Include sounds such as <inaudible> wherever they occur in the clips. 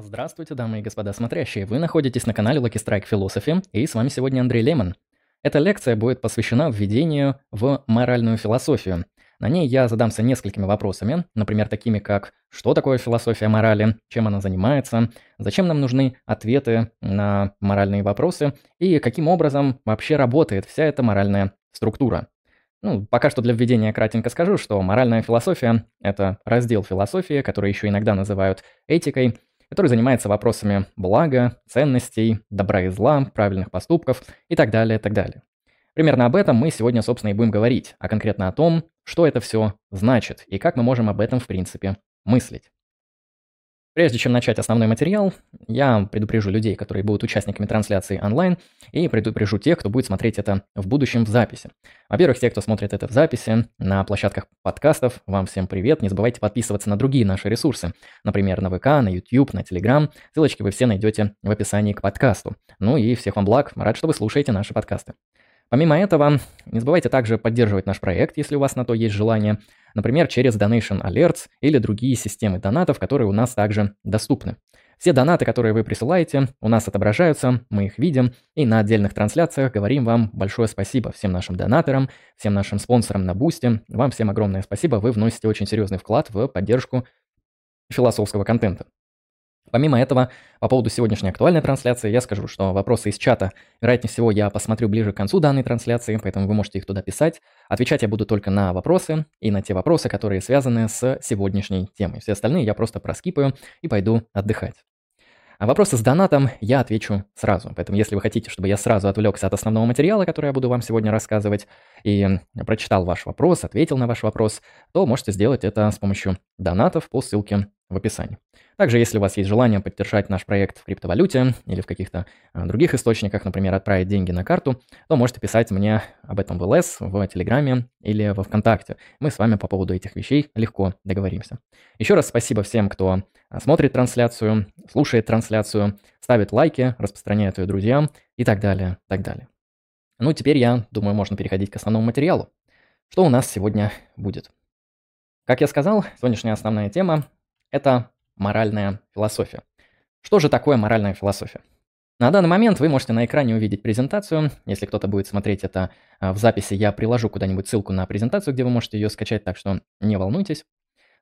Здравствуйте, дамы и господа смотрящие. Вы находитесь на канале Lucky Strike Philosophy, и с вами сегодня Андрей Лемон. Эта лекция будет посвящена введению в моральную философию. На ней я задамся несколькими вопросами, например, такими как «Что такое философия морали?», «Чем она занимается?», «Зачем нам нужны ответы на моральные вопросы?» и «Каким образом вообще работает вся эта моральная структура?». Ну, пока что для введения кратенько скажу, что моральная философия – это раздел философии, который еще иногда называют этикой, который занимается вопросами блага, ценностей, добра и зла, правильных поступков и так далее, так далее. Примерно об этом мы сегодня, собственно, и будем говорить, а конкретно о том, что это все значит и как мы можем об этом, в принципе, мыслить. Прежде чем начать основной материал, я предупрежу людей, которые будут участниками трансляции онлайн, и предупрежу тех, кто будет смотреть это в будущем в записи. Во-первых, те, кто смотрит это в записи на площадках подкастов, вам всем привет. Не забывайте подписываться на другие наши ресурсы, например, на ВК, на YouTube, на Telegram. Ссылочки вы все найдете в описании к подкасту. Ну и всех вам благ, рад, что вы слушаете наши подкасты. Помимо этого, не забывайте также поддерживать наш проект, если у вас на то есть желание, например, через Donation Alerts или другие системы донатов, которые у нас также доступны. Все донаты, которые вы присылаете, у нас отображаются, мы их видим, и на отдельных трансляциях говорим вам большое спасибо всем нашим донаторам, всем нашим спонсорам на Бусте. Вам всем огромное спасибо, вы вносите очень серьезный вклад в поддержку философского контента. Помимо этого, по поводу сегодняшней актуальной трансляции, я скажу, что вопросы из чата, вероятнее всего, я посмотрю ближе к концу данной трансляции, поэтому вы можете их туда писать. Отвечать я буду только на вопросы и на те вопросы, которые связаны с сегодняшней темой. Все остальные я просто проскипаю и пойду отдыхать. А вопросы с донатом я отвечу сразу. Поэтому если вы хотите, чтобы я сразу отвлекся от основного материала, который я буду вам сегодня рассказывать, и прочитал ваш вопрос, ответил на ваш вопрос, то можете сделать это с помощью донатов по ссылке в описании. Также, если у вас есть желание поддержать наш проект в криптовалюте или в каких-то а, других источниках, например, отправить деньги на карту, то можете писать мне об этом в ЛС, в Телеграме или во Вконтакте. Мы с вами по поводу этих вещей легко договоримся. Еще раз спасибо всем, кто а, смотрит трансляцию, слушает трансляцию, ставит лайки, распространяет ее друзьям и так далее, так далее. Ну, теперь я думаю, можно переходить к основному материалу. Что у нас сегодня будет? Как я сказал, сегодняшняя основная тема – это моральная философия. Что же такое моральная философия? На данный момент вы можете на экране увидеть презентацию. Если кто-то будет смотреть это а, в записи, я приложу куда-нибудь ссылку на презентацию, где вы можете ее скачать, так что не волнуйтесь.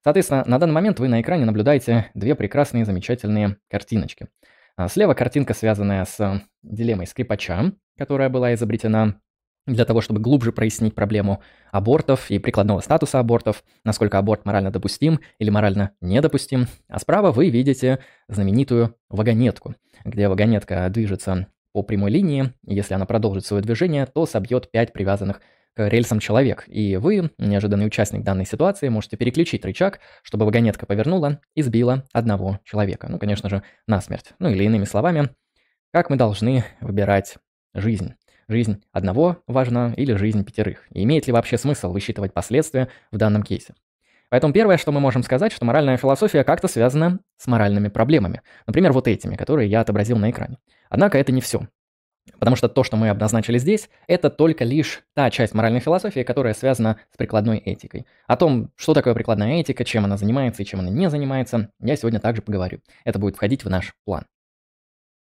Соответственно, на данный момент вы на экране наблюдаете две прекрасные, замечательные картиночки. А, слева картинка, связанная с дилеммой скрипача, которая была изобретена для того, чтобы глубже прояснить проблему абортов и прикладного статуса абортов, насколько аборт морально допустим или морально недопустим. А справа вы видите знаменитую вагонетку, где вагонетка движется по прямой линии, и если она продолжит свое движение, то собьет 5 привязанных к рельсам человек, и вы, неожиданный участник данной ситуации, можете переключить рычаг, чтобы вагонетка повернула и сбила одного человека. Ну, конечно же, насмерть. Ну, или иными словами, как мы должны выбирать жизнь жизнь одного важна или жизнь пятерых, и имеет ли вообще смысл высчитывать последствия в данном кейсе. Поэтому первое, что мы можем сказать, что моральная философия как-то связана с моральными проблемами. Например, вот этими, которые я отобразил на экране. Однако это не все. Потому что то, что мы обозначили здесь, это только лишь та часть моральной философии, которая связана с прикладной этикой. О том, что такое прикладная этика, чем она занимается и чем она не занимается, я сегодня также поговорю. Это будет входить в наш план.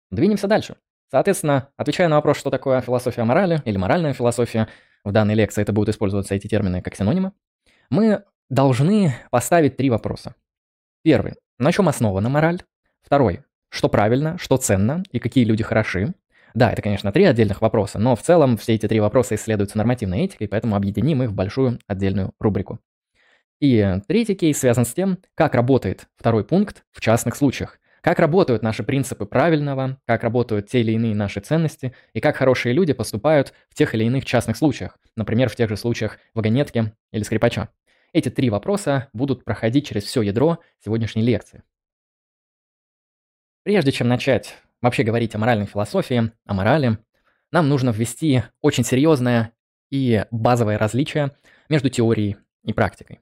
Двинемся дальше. Соответственно, отвечая на вопрос, что такое философия морали или моральная философия, в данной лекции это будут использоваться эти термины как синонимы, мы должны поставить три вопроса. Первый. На чем основана мораль? Второй. Что правильно, что ценно и какие люди хороши? Да, это, конечно, три отдельных вопроса, но в целом все эти три вопроса исследуются нормативной этикой, поэтому объединим их в большую отдельную рубрику. И третий кейс связан с тем, как работает второй пункт в частных случаях. Как работают наши принципы правильного, как работают те или иные наши ценности, и как хорошие люди поступают в тех или иных частных случаях, например, в тех же случаях вагонетки или скрипача. Эти три вопроса будут проходить через все ядро сегодняшней лекции. Прежде чем начать вообще говорить о моральной философии, о морали, нам нужно ввести очень серьезное и базовое различие между теорией и практикой.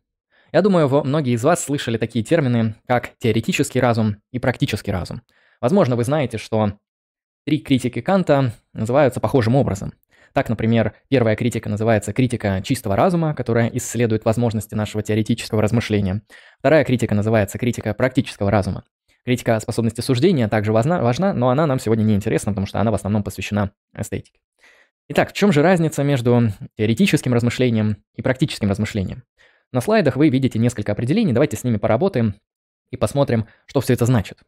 Я думаю, многие из вас слышали такие термины, как теоретический разум и практический разум. Возможно, вы знаете, что три критики Канта называются похожим образом. Так, например, первая критика называется критика чистого разума, которая исследует возможности нашего теоретического размышления. Вторая критика называется критика практического разума. критика способности суждения также важна, но она нам сегодня не интересна, потому что она в основном посвящена эстетике. Итак, в чем же разница между теоретическим размышлением и практическим размышлением? На слайдах вы видите несколько определений, давайте с ними поработаем и посмотрим, что все это значит.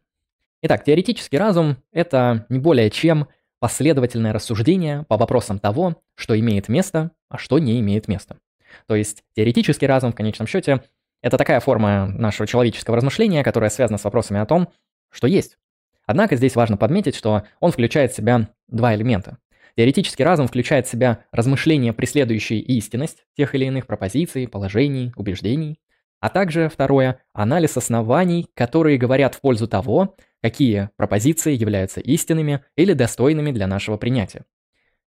Итак, теоретический разум – это не более чем последовательное рассуждение по вопросам того, что имеет место, а что не имеет места. То есть теоретический разум в конечном счете – это такая форма нашего человеческого размышления, которая связана с вопросами о том, что есть. Однако здесь важно подметить, что он включает в себя два элемента. Теоретический разум включает в себя размышления, преследующие истинность тех или иных пропозиций, положений, убеждений, а также, второе, анализ оснований, которые говорят в пользу того, какие пропозиции являются истинными или достойными для нашего принятия.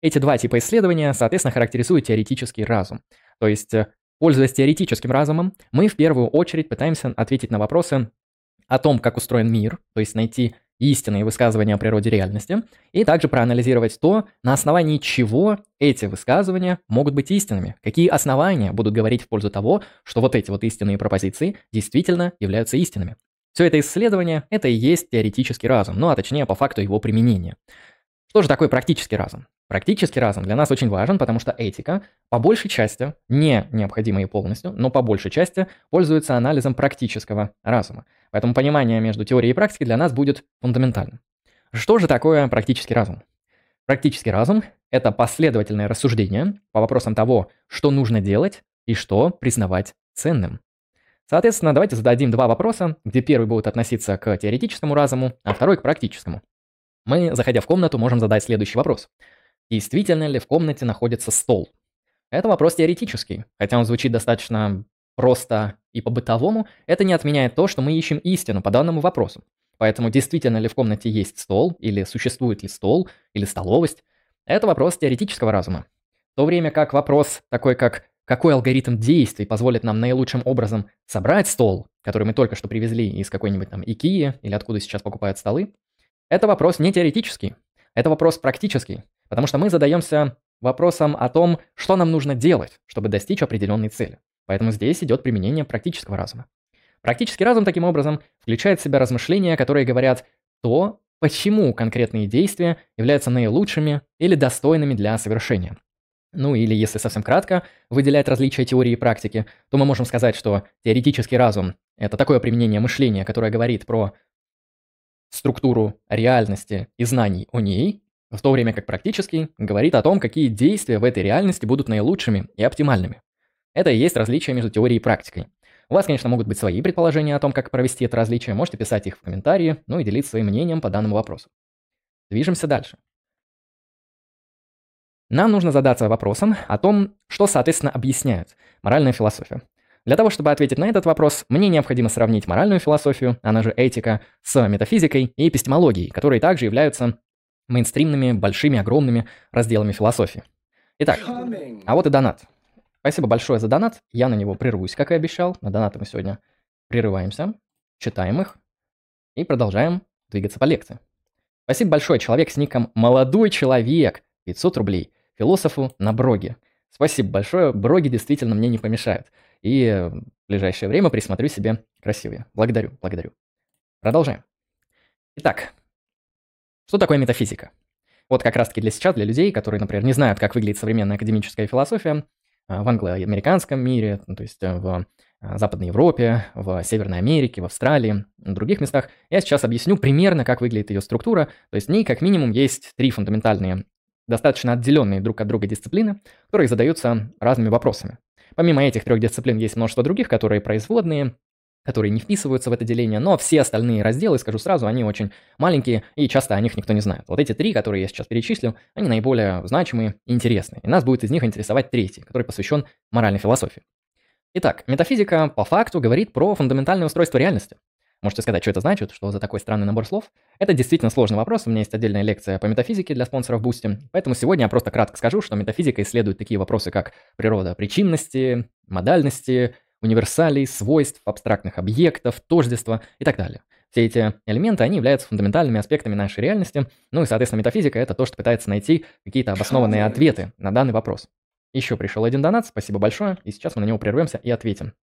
Эти два типа исследования, соответственно, характеризуют теоретический разум. То есть, э, пользуясь теоретическим разумом, мы в первую очередь пытаемся ответить на вопросы о том, как устроен мир, то есть найти истинные высказывания о природе реальности, и также проанализировать то, на основании чего эти высказывания могут быть истинными, какие основания будут говорить в пользу того, что вот эти вот истинные пропозиции действительно являются истинными. Все это исследование – это и есть теоретический разум, ну а точнее по факту его применения. Что же такое практический разум? Практический разум для нас очень важен, потому что этика по большей части, не необходима и полностью, но по большей части пользуется анализом практического разума. Поэтому понимание между теорией и практикой для нас будет фундаментальным. Что же такое практический разум? Практический разум – это последовательное рассуждение по вопросам того, что нужно делать и что признавать ценным. Соответственно, давайте зададим два вопроса, где первый будет относиться к теоретическому разуму, а второй к практическому. Мы, заходя в комнату, можем задать следующий вопрос. Действительно ли в комнате находится стол? Это вопрос теоретический, хотя он звучит достаточно просто и по-бытовому, это не отменяет то, что мы ищем истину по данному вопросу. Поэтому действительно ли в комнате есть стол, или существует ли стол, или столовость, это вопрос теоретического разума. В то время как вопрос такой, как какой алгоритм действий позволит нам наилучшим образом собрать стол, который мы только что привезли из какой-нибудь там Икеи или откуда сейчас покупают столы, это вопрос не теоретический, это вопрос практический, потому что мы задаемся вопросом о том, что нам нужно делать, чтобы достичь определенной цели. Поэтому здесь идет применение практического разума. Практический разум, таким образом, включает в себя размышления, которые говорят то, почему конкретные действия являются наилучшими или достойными для совершения. Ну или, если совсем кратко, выделять различия теории и практики, то мы можем сказать, что теоретический разум – это такое применение мышления, которое говорит про структуру реальности и знаний о ней, в то время как практический говорит о том, какие действия в этой реальности будут наилучшими и оптимальными. Это и есть различие между теорией и практикой. У вас, конечно, могут быть свои предположения о том, как провести это различие, можете писать их в комментарии, ну и делиться своим мнением по данному вопросу. Движемся дальше. Нам нужно задаться вопросом о том, что, соответственно, объясняет моральная философия. Для того, чтобы ответить на этот вопрос, мне необходимо сравнить моральную философию, она же этика, с метафизикой и эпистемологией, которые также являются мейнстримными, большими, огромными разделами философии. Итак, а вот и донат. Спасибо большое за донат. Я на него прервусь, как и обещал. На донаты мы сегодня прерываемся, читаем их и продолжаем двигаться по лекции. Спасибо большое, человек с ником «Молодой человек». 500 рублей. Философу на броге. Спасибо большое. Броги действительно мне не помешают. И в ближайшее время присмотрю себе красивые. Благодарю, благодарю. Продолжаем. Итак, что такое метафизика? Вот как раз-таки для сейчас, для людей, которые, например, не знают, как выглядит современная академическая философия, а, в англо-американском мире, ну, то есть э, в а, Западной Европе, в Северной Америке, в Австралии, в других местах. Я сейчас объясню примерно, как выглядит ее структура. То есть в ней как минимум есть три фундаментальные, достаточно отделенные друг от друга дисциплины, которые задаются разными вопросами. Помимо этих трех дисциплин есть множество других, которые производные, которые не вписываются в это деление, но все остальные разделы, скажу сразу, они очень маленькие, и часто о них никто не знает. Вот эти три, которые я сейчас перечислил, они наиболее значимые и интересные. И нас будет из них интересовать третий, который посвящен моральной философии. Итак, метафизика по факту говорит про фундаментальное устройство реальности. Можете сказать, что это значит, что за такой странный набор слов? Это действительно сложный вопрос, у меня есть отдельная лекция по метафизике для спонсоров Boosty, поэтому сегодня я просто кратко скажу, что метафизика исследует такие вопросы, как природа причинности, модальности, универсалей, свойств, абстрактных объектов, тождества и так далее. Все эти элементы, они являются фундаментальными аспектами нашей реальности, ну и, соответственно, метафизика — это то, что пытается найти какие-то обоснованные ответы на данный вопрос. Еще пришел один донат, спасибо большое, и сейчас мы на него прервемся и ответим.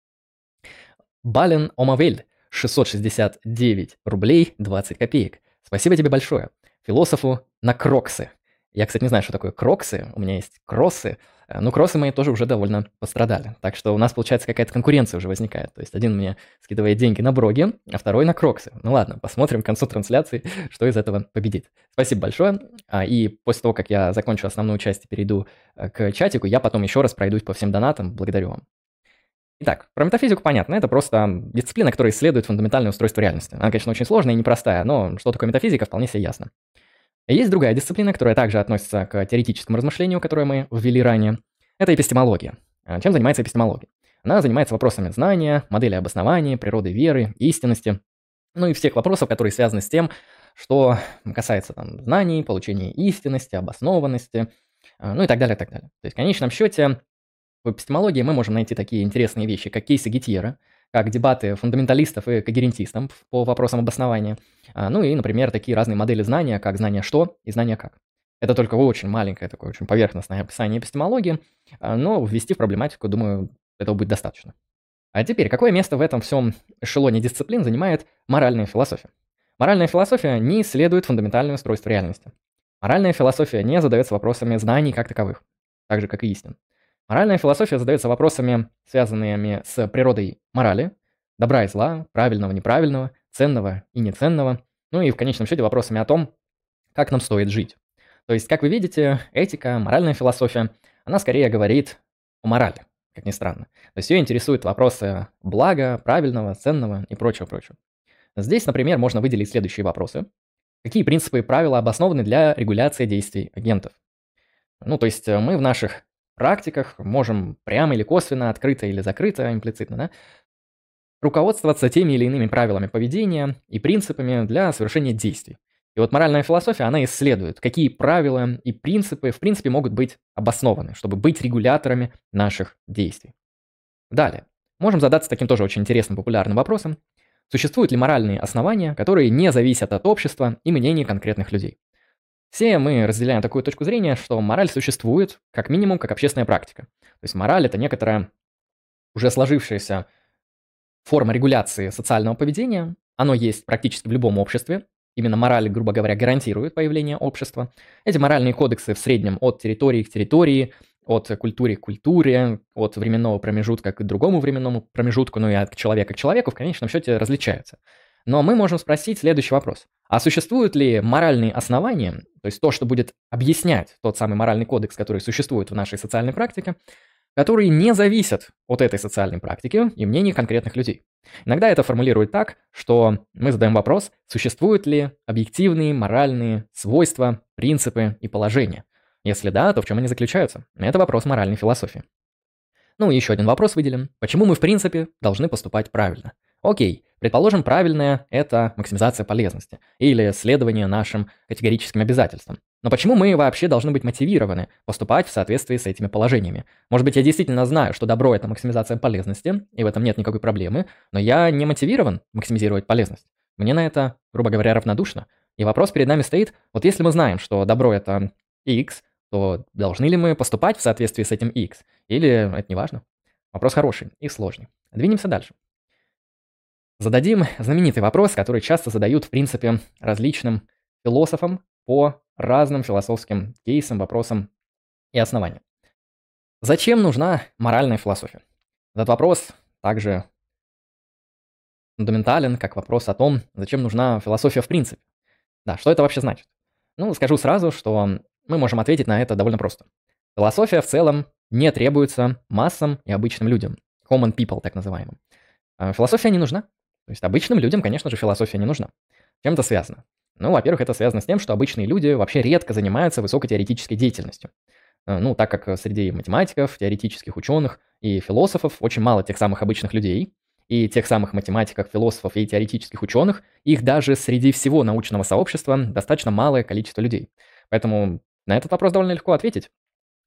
Бален Омавель 669 рублей 20 копеек. Спасибо тебе большое. Философу на кроксы. Я, кстати, не знаю, что такое кроксы. У меня есть кроссы. Э, ну, кроссы мои тоже уже довольно пострадали. Так что у нас, получается, какая-то конкуренция уже возникает. То есть один мне скидывает деньги на броги, а второй на кроксы. Ну ладно, посмотрим к концу трансляции, <laughs> что из этого победит. Спасибо большое. А, и после того, как я закончу основную часть и перейду э, к чатику, я потом еще раз пройдусь по всем донатам. Благодарю вам. Итак, про метафизику понятно. Это просто дисциплина, которая исследует фундаментальное устройство реальности. Она, конечно, очень сложная и непростая, но что такое метафизика, вполне себе ясно. Есть другая дисциплина, которая также относится к теоретическому размышлению, которое мы ввели ранее. Это эпистемология. А чем занимается эпистемология? Она занимается вопросами знания, модели обоснования, природы веры, истинности, ну и всех вопросов, которые связаны с тем, что касается там, знаний, получения истинности, обоснованности, а, ну и так далее, так далее. То есть в конечном счете в эпистемологии мы можем найти такие интересные вещи, как кейсы Гетьера, как дебаты фундаменталистов и когерентистов по вопросам обоснования. А, ну и, например, такие разные модели знания, как знание что и знание как. Это только очень маленькое, такое очень поверхностное описание эпистемологии, а, но ввести в проблематику, думаю, этого будет достаточно. А теперь, какое место в этом всем эшелоне дисциплин занимает моральная философия? Моральная философия не исследует фундаментальное устройство реальности. Моральная философия не задается вопросами знаний как таковых, так же, как и истин. Моральная философия задается вопросами, связанными с природой морали, добра и зла, правильного, неправильного, ценного и неценного, ну и в конечном счете вопросами о том, как нам стоит жить. То есть, как вы видите, этика, моральная философия, она скорее говорит о морали, как ни странно. То есть ее интересуют вопросы блага, правильного, ценного и прочего-прочего. Здесь, например, можно выделить следующие вопросы. Какие принципы и правила обоснованы для регуляции действий агентов? Ну, то есть мы в наших практиках можем прямо или косвенно, открыто или закрыто, имплицитно, да, руководствоваться теми или иными правилами поведения и принципами для совершения действий. И вот моральная философия, она исследует, какие правила и принципы, в принципе, могут быть обоснованы, чтобы быть регуляторами наших действий. Далее. Можем задаться таким тоже очень интересным популярным вопросом. Существуют ли моральные основания, которые не зависят от общества и мнений конкретных людей? Все мы разделяем такую точку зрения, что мораль существует как минимум как общественная практика. То есть мораль – это некоторая уже сложившаяся форма регуляции социального поведения. Оно есть практически в любом обществе, Именно мораль, грубо говоря, гарантирует появление общества. Эти моральные кодексы в среднем от территории к территории, от культуры к культуре, от временного промежутка к другому временному промежутку, ну и от человека к человеку в конечном счете различаются. Но мы можем спросить следующий вопрос. А существуют ли моральные основания, то есть то, что будет объяснять тот самый моральный кодекс, который существует в нашей социальной практике, которые не зависят от этой социальной практики и мнений конкретных людей. Иногда это формулируют так, что мы задаем вопрос, существуют ли объективные моральные свойства, принципы и положения. Если да, то в чем они заключаются? Это вопрос моральной философии. Ну и еще один вопрос выделим. Почему мы в принципе должны поступать правильно? Окей, предположим, правильное – это максимизация полезности или следование нашим категорическим обязательствам. Но почему мы вообще должны быть мотивированы поступать в соответствии с этими положениями? Может быть, я действительно знаю, что добро – это максимизация полезности, и в этом нет никакой проблемы, но я не мотивирован максимизировать полезность. Мне на это, грубо говоря, равнодушно. И вопрос перед нами стоит, вот если мы знаем, что добро – это x, то должны ли мы поступать в соответствии с этим x? Или это не важно? Вопрос хороший и сложный. Двинемся дальше. Зададим знаменитый вопрос, который часто задают, в принципе, различным философам по разным философским кейсам, вопросам и основаниям. Зачем нужна моральная философия? Этот вопрос также фундаментален, как вопрос о том, зачем нужна философия в принципе. Да, что это вообще значит? Ну, скажу сразу, что мы можем ответить на это довольно просто. Философия в целом не требуется массам и обычным людям, common people так называемым. А философия не нужна. То есть обычным людям, конечно же, философия не нужна. Чем это связано? Ну, во-первых, это связано с тем, что обычные люди вообще редко занимаются высокотеоретической деятельностью. Э, ну, так как среди математиков, теоретических ученых и философов очень мало тех самых обычных людей, и тех самых математиков, философов и теоретических ученых, их даже среди всего научного сообщества достаточно малое количество людей. Поэтому на этот вопрос довольно легко ответить.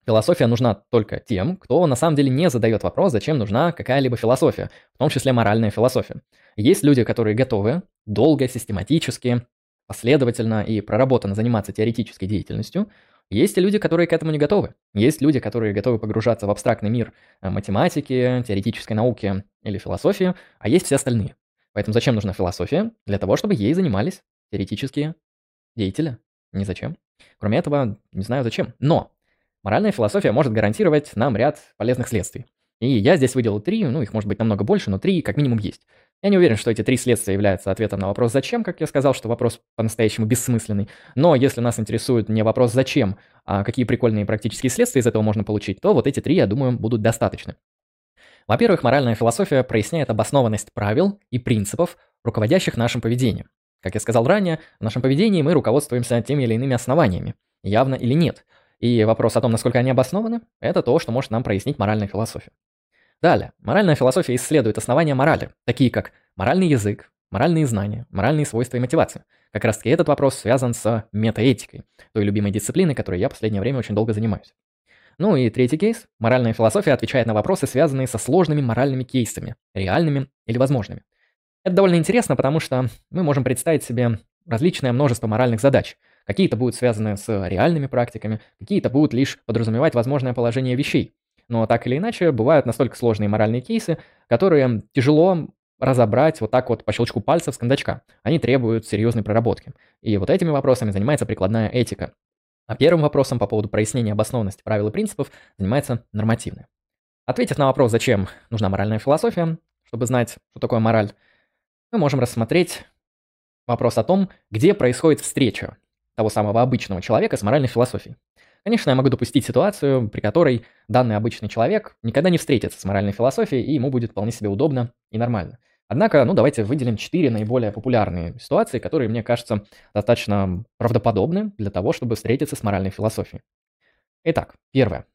Философия нужна только тем, кто на самом деле не задает вопрос, зачем нужна какая-либо философия, в том числе моральная философия. Есть люди, которые готовы долго, систематически, последовательно и проработанно заниматься теоретической деятельностью. Есть и люди, которые к этому не готовы. Есть люди, которые готовы погружаться в абстрактный мир э, математики, теоретической науки или философии, а есть все остальные. Поэтому зачем нужна философия? Для того, чтобы ей занимались теоретические деятели. Не зачем. Кроме этого, не знаю зачем. Но моральная философия может гарантировать нам ряд полезных следствий. И я здесь выделил три, ну их может быть намного больше, но три как минимум есть. Я не уверен, что эти три следствия являются ответом на вопрос «зачем?», как я сказал, что вопрос по-настоящему бессмысленный. Но если нас интересует не вопрос «зачем?», а какие прикольные практические следствия из этого можно получить, то вот эти три, я думаю, будут достаточны. Во-первых, моральная философия проясняет обоснованность правил и принципов, руководящих нашим поведением. Как я сказал ранее, в нашем поведении мы руководствуемся теми или иными основаниями, явно или нет. И вопрос о том, насколько они обоснованы, это то, что может нам прояснить моральная философия. Далее, моральная философия исследует основания морали, такие как моральный язык, моральные знания, моральные свойства и мотивация. Как раз таки этот вопрос связан с метаэтикой, той любимой дисциплиной, которой я в последнее время очень долго занимаюсь. Ну и третий кейс. Моральная философия отвечает на вопросы, связанные со сложными моральными кейсами, реальными или возможными. Это довольно интересно, потому что мы можем представить себе различное множество моральных задач. Какие-то будут связаны с реальными практиками, какие-то будут лишь подразумевать возможное положение вещей. Но так или иначе, бывают настолько сложные моральные кейсы, которые тяжело разобрать вот так вот по щелчку пальцев с кондачка. Они требуют серьезной проработки. И вот этими вопросами занимается прикладная этика. А первым вопросом по поводу прояснения обоснованности правил и принципов занимается нормативная. Ответив на вопрос, зачем нужна моральная философия, чтобы знать, что такое мораль, мы можем рассмотреть вопрос о том, где происходит встреча того самого обычного человека с моральной философией. Конечно, я могу допустить ситуацию, при которой данный обычный человек никогда не встретится с моральной философией, и ему будет вполне себе удобно и нормально. Однако, ну давайте выделим четыре наиболее популярные ситуации, которые, мне кажется, достаточно правдоподобны для того, чтобы встретиться с моральной философией. Итак, первое.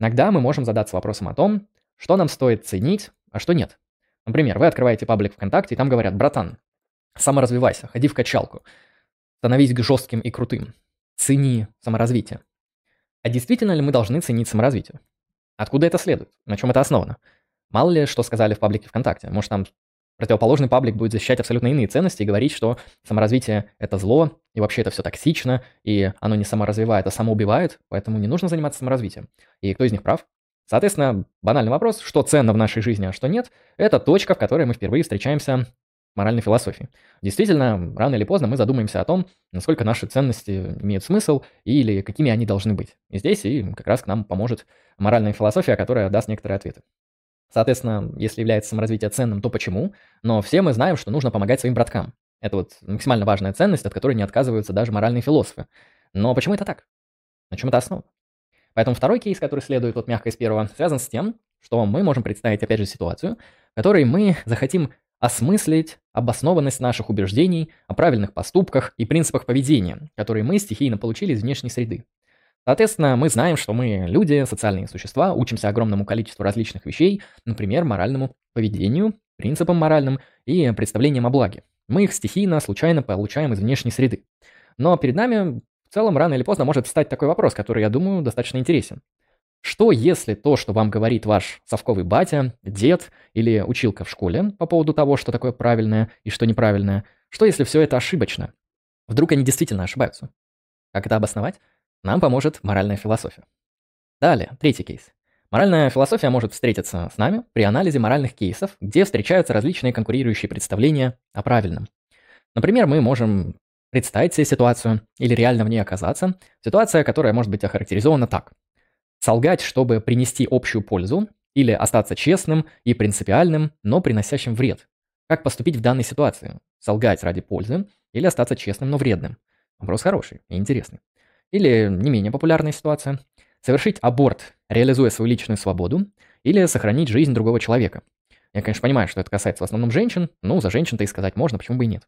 Иногда мы можем задаться вопросом о том, что нам стоит ценить, а что нет. Например, вы открываете паблик ВКонтакте, и там говорят, братан, саморазвивайся, ходи в качалку, становись жестким и крутым, цени саморазвитие. А действительно ли мы должны ценить саморазвитие? Откуда это следует? На чем это основано? Мало ли, что сказали в паблике ВКонтакте. Может, там противоположный паблик будет защищать абсолютно иные ценности и говорить, что саморазвитие – это зло, и вообще это все токсично, и оно не саморазвивает, а самоубивает, поэтому не нужно заниматься саморазвитием. И кто из них прав? Соответственно, банальный вопрос, что ценно в нашей жизни, а что нет, это точка, в которой мы впервые встречаемся моральной философии. Действительно, рано или поздно мы задумаемся о том, насколько наши ценности имеют смысл или какими они должны быть. И здесь и как раз к нам поможет моральная философия, которая даст некоторые ответы. Соответственно, если является саморазвитие ценным, то почему? Но все мы знаем, что нужно помогать своим браткам. Это вот максимально важная ценность, от которой не отказываются даже моральные философы. Но почему это так? На чем это основано? Поэтому второй кейс, который следует вот мягко из первого, связан с тем, что мы можем представить опять же ситуацию, в которой мы захотим осмыслить обоснованность наших убеждений о правильных поступках и принципах поведения, которые мы стихийно получили из внешней среды. Соответственно, мы знаем, что мы люди, социальные существа, учимся огромному количеству различных вещей, например, моральному поведению, принципам моральным и представлениям о благе. Мы их стихийно, случайно получаем из внешней среды. Но перед нами в целом рано или поздно может встать такой вопрос, который, я думаю, достаточно интересен. Что если то, что вам говорит ваш совковый батя, дед или училка в школе по поводу того, что такое правильное и что неправильное, что если все это ошибочно? Вдруг они действительно ошибаются? Как это обосновать? Нам поможет моральная философия. Далее, третий кейс. Моральная философия может встретиться с нами при анализе моральных кейсов, где встречаются различные конкурирующие представления о правильном. Например, мы можем представить себе ситуацию или реально в ней оказаться. Ситуация, которая может быть охарактеризована так. Солгать, чтобы принести общую пользу, или остаться честным и принципиальным, но приносящим вред. Как поступить в данной ситуации? Солгать ради пользы или остаться честным, но вредным? Вопрос хороший и интересный. Или не менее популярная ситуация. Совершить аборт, реализуя свою личную свободу, или сохранить жизнь другого человека. Я, конечно, понимаю, что это касается в основном женщин, но за женщин-то и сказать можно, почему бы и нет.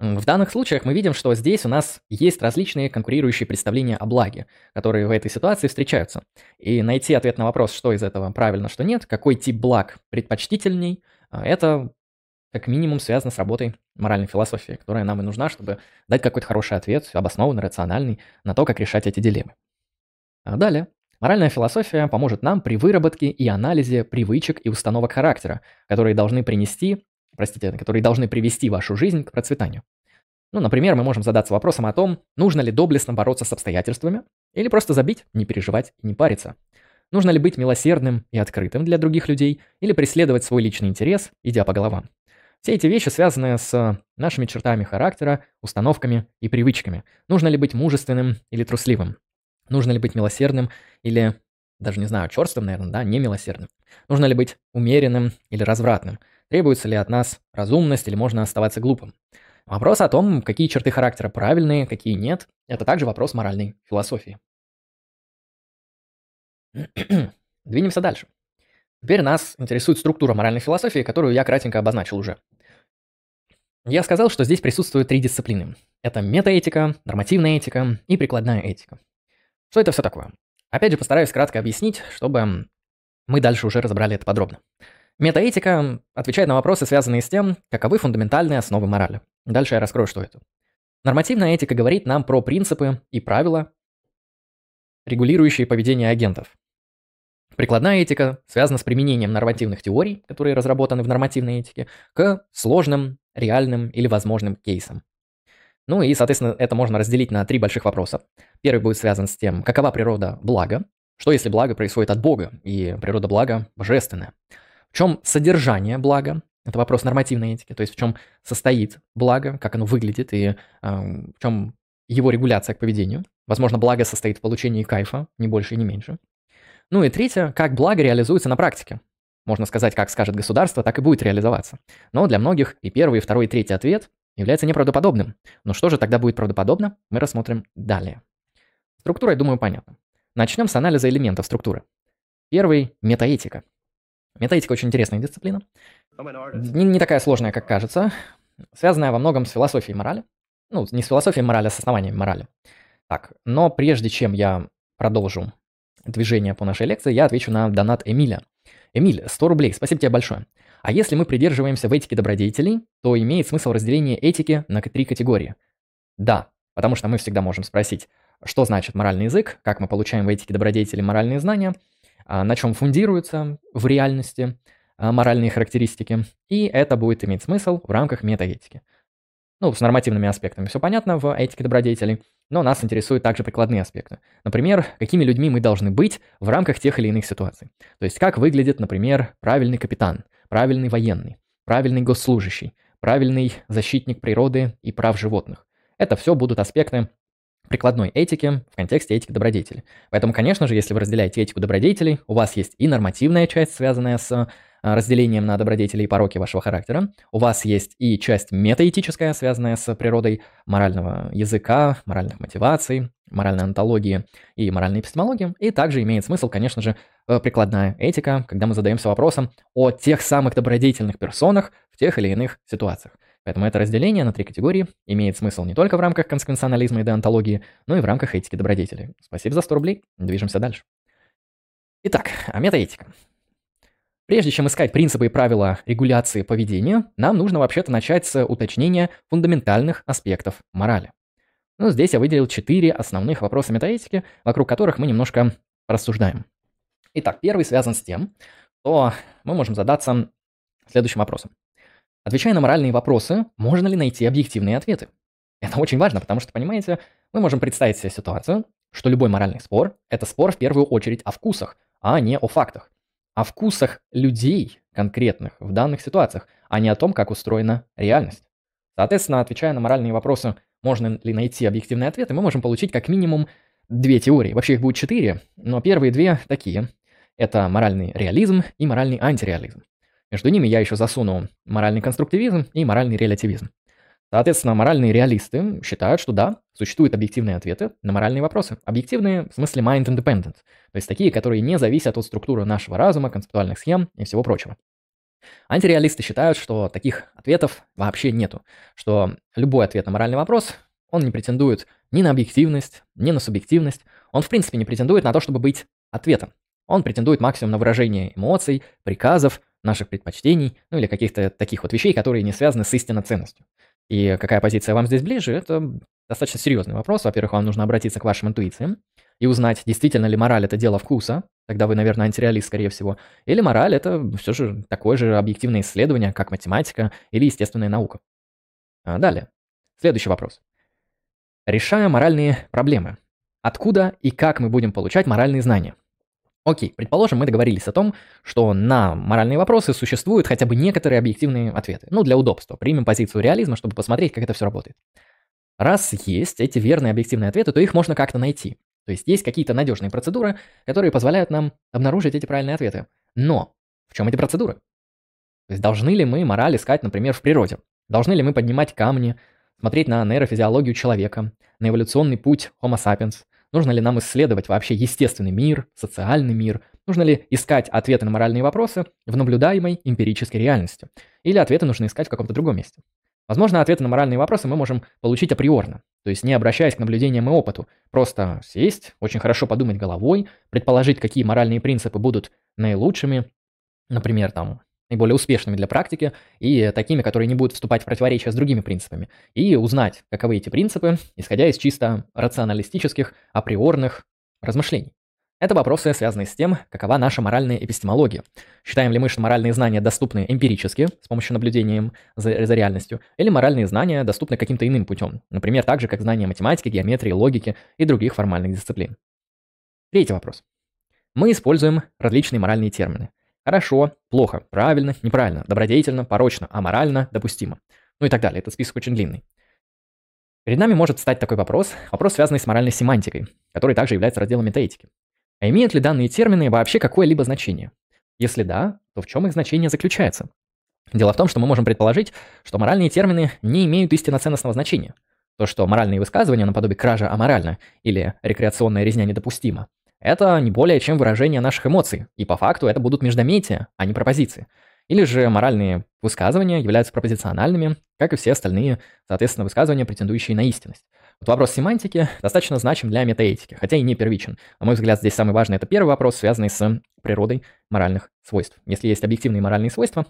В данных случаях мы видим, что здесь у нас есть различные конкурирующие представления о благе, которые в этой ситуации встречаются. И найти ответ на вопрос, что из этого правильно, что нет, какой тип благ предпочтительней, а, это как минимум связано с работой моральной философии, которая нам и нужна, чтобы дать какой-то хороший ответ, обоснованный, рациональный, на то, как решать эти дилеммы. А далее. Моральная философия поможет нам при выработке и анализе привычек и установок характера, которые должны принести простите, которые должны привести вашу жизнь к процветанию. Ну, например, мы можем задаться вопросом о том, нужно ли доблестно бороться с обстоятельствами, или просто забить, не переживать и не париться. Нужно ли быть милосердным и открытым для других людей, или преследовать свой личный интерес, идя по головам. Все эти вещи связаны с нашими чертами характера, установками и привычками. Нужно ли быть мужественным или трусливым? Нужно ли быть милосердным или, даже не знаю, черствым, наверное, да, не милосердным? Нужно ли быть умеренным или развратным? Требуется ли от нас разумность или можно оставаться глупым? Вопрос о том, какие черты характера правильные, какие нет, это также вопрос моральной философии. <clears throat> Двинемся дальше. Теперь нас интересует структура моральной философии, которую я кратенько обозначил уже. Я сказал, что здесь присутствуют три дисциплины. Это метаэтика, нормативная этика и прикладная этика. Что это все такое? Опять же, постараюсь кратко объяснить, чтобы мы дальше уже разобрали это подробно. Метаэтика отвечает на вопросы, связанные с тем, каковы фундаментальные основы морали. Дальше я раскрою, что это. Нормативная этика говорит нам про принципы и правила, регулирующие поведение агентов. Прикладная этика связана с применением нормативных теорий, которые разработаны в нормативной этике, к сложным, реальным или возможным кейсам. Ну и, соответственно, это можно разделить на три больших вопроса. Первый будет связан с тем, какова природа блага, что если благо происходит от Бога, и природа блага божественная. В чем содержание блага, это вопрос нормативной этики, то есть в чем состоит благо, как оно выглядит и э, в чем его регуляция к поведению. Возможно, благо состоит в получении кайфа, не больше и не меньше. Ну и третье, как благо реализуется на практике. Можно сказать, как скажет государство, так и будет реализоваться. Но для многих и первый, и второй, и третий ответ является неправдоподобным. Но что же тогда будет правдоподобно, мы рассмотрим далее. Структура, я думаю, понятна. Начнем с анализа элементов структуры. Первый – метаэтика. Метаэтика очень интересная дисциплина. Не, не такая сложная, как кажется. Связанная во многом с философией морали. Ну, не с философией морали, а с основанием морали. Так, но прежде чем я продолжу движение по нашей лекции, я отвечу на донат Эмиля. Эмиль, 100 рублей, спасибо тебе большое. А если мы придерживаемся в этике добродетелей, то имеет смысл разделение этики на три категории. Да, потому что мы всегда можем спросить, что значит моральный язык, как мы получаем в этике добродетели моральные знания, на чем фундируются в реальности а, моральные характеристики, и это будет иметь смысл в рамках метаэтики. Ну, с нормативными аспектами все понятно в этике добродетелей, но нас интересуют также прикладные аспекты. Например, какими людьми мы должны быть в рамках тех или иных ситуаций. То есть, как выглядит, например, правильный капитан, правильный военный, правильный госслужащий, правильный защитник природы и прав животных. Это все будут аспекты прикладной этики в контексте этики добродетели. Поэтому, конечно же, если вы разделяете этику добродетелей, у вас есть и нормативная часть, связанная с а, разделением на добродетели и пороки вашего характера. У вас есть и часть метаэтическая, связанная с природой морального языка, моральных мотиваций, моральной антологии и моральной эпистемологии. И также имеет смысл, конечно же, э, прикладная этика, когда мы задаемся вопросом о тех самых добродетельных персонах в тех или иных ситуациях. Поэтому это разделение на три категории имеет смысл не только в рамках консеквенционализма и деонтологии, но и в рамках этики добродетели. Спасибо за 100 рублей. Движемся дальше. Итак, метаэтика. Прежде чем искать принципы и правила регуляции поведения, нам нужно вообще-то начать с уточнения фундаментальных аспектов морали. Ну, здесь я выделил четыре основных вопроса метаэтики, вокруг которых мы немножко рассуждаем. Итак, первый связан с тем, что мы можем задаться следующим вопросом. Отвечая на моральные вопросы, можно ли найти объективные ответы? Это очень важно, потому что, понимаете, мы можем представить себе ситуацию, что любой моральный спор – это спор в первую очередь о вкусах, а не о фактах о вкусах людей конкретных в данных ситуациях, а не о том, как устроена реальность. Соответственно, отвечая на моральные вопросы, можно ли найти объективные ответы, мы можем получить как минимум две теории. Вообще их будет четыре, но первые две такие. Это моральный реализм и моральный антиреализм. Между ними я еще засуну моральный конструктивизм и моральный релятивизм. Соответственно, моральные реалисты считают, что да, существуют объективные ответы на моральные вопросы. Объективные в смысле mind independent, то есть такие, которые не зависят от структуры нашего разума, концептуальных схем и всего прочего. Антиреалисты считают, что таких ответов вообще нету, что любой ответ на моральный вопрос, он не претендует ни на объективность, ни на субъективность, он в принципе не претендует на то, чтобы быть ответом. Он претендует максимум на выражение эмоций, приказов, наших предпочтений, ну или каких-то таких вот вещей, которые не связаны с истинной ценностью. И какая позиция вам здесь ближе, это достаточно серьезный вопрос. Во-первых, вам нужно обратиться к вашим интуициям и узнать, действительно ли мораль это дело вкуса, тогда вы, наверное, антиреалист, скорее всего, или мораль это все же такое же объективное исследование, как математика или естественная наука. А далее. Следующий вопрос. Решая моральные проблемы, откуда и как мы будем получать моральные знания? Окей, предположим, мы договорились о том, что на моральные вопросы существуют хотя бы некоторые объективные ответы. Ну, для удобства. Примем позицию реализма, чтобы посмотреть, как это все работает. Раз есть эти верные объективные ответы, то их можно как-то найти. То есть есть какие-то надежные процедуры, которые позволяют нам обнаружить эти правильные ответы. Но в чем эти процедуры? То есть должны ли мы мораль искать, например, в природе? Должны ли мы поднимать камни, смотреть на нейрофизиологию человека, на эволюционный путь Homo sapiens? Нужно ли нам исследовать вообще естественный мир, социальный мир? Нужно ли искать ответы на моральные вопросы в наблюдаемой эмпирической реальности? Или ответы нужно искать в каком-то другом месте? Возможно, ответы на моральные вопросы мы можем получить априорно, то есть не обращаясь к наблюдениям и опыту. Просто сесть, очень хорошо подумать головой, предположить, какие моральные принципы будут наилучшими, например, там, наиболее успешными для практики и такими, которые не будут вступать в противоречие с другими принципами, и узнать, каковы эти принципы, исходя из чисто рационалистических, априорных размышлений. Это вопросы, связанные с тем, какова наша моральная эпистемология. Считаем ли мы, что моральные знания доступны эмпирически, с помощью наблюдения за, за реальностью, или моральные знания доступны каким-то иным путем, например, так же, как знания математики, геометрии, логики и других формальных дисциплин. Третий вопрос. Мы используем различные моральные термины. Хорошо, плохо, правильно, неправильно, добродетельно, порочно, аморально, допустимо. Ну и так далее. Этот список очень длинный. Перед нами может стать такой вопрос, вопрос, связанный с моральной семантикой, который также является разделом метаэтики. А имеют ли данные термины вообще какое-либо значение? Если да, то в чем их значение заключается? Дело в том, что мы можем предположить, что моральные термины не имеют истинно-ценностного значения. То, что моральные высказывания наподобие кража аморально или рекреационная резня недопустима, это не более чем выражение наших эмоций, и по факту это будут междометия, а не пропозиции. Или же моральные высказывания являются пропозициональными, как и все остальные, соответственно, высказывания, претендующие на истинность. Вот вопрос семантики достаточно значим для метаэтики, хотя и не первичен. На мой взгляд, здесь самый важный это первый вопрос, связанный с природой моральных свойств. Если есть объективные моральные свойства,